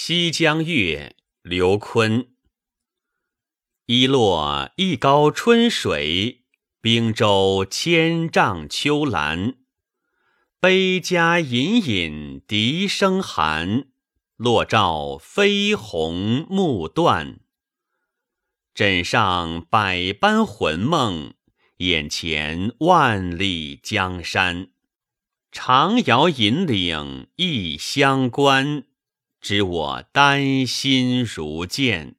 西江月·刘琨。一落一高春水，冰洲千丈秋兰。杯家隐隐笛声寒，落照飞鸿暮断。枕上百般魂梦，眼前万里江山。长遥引领异乡关，知我丹心如剑。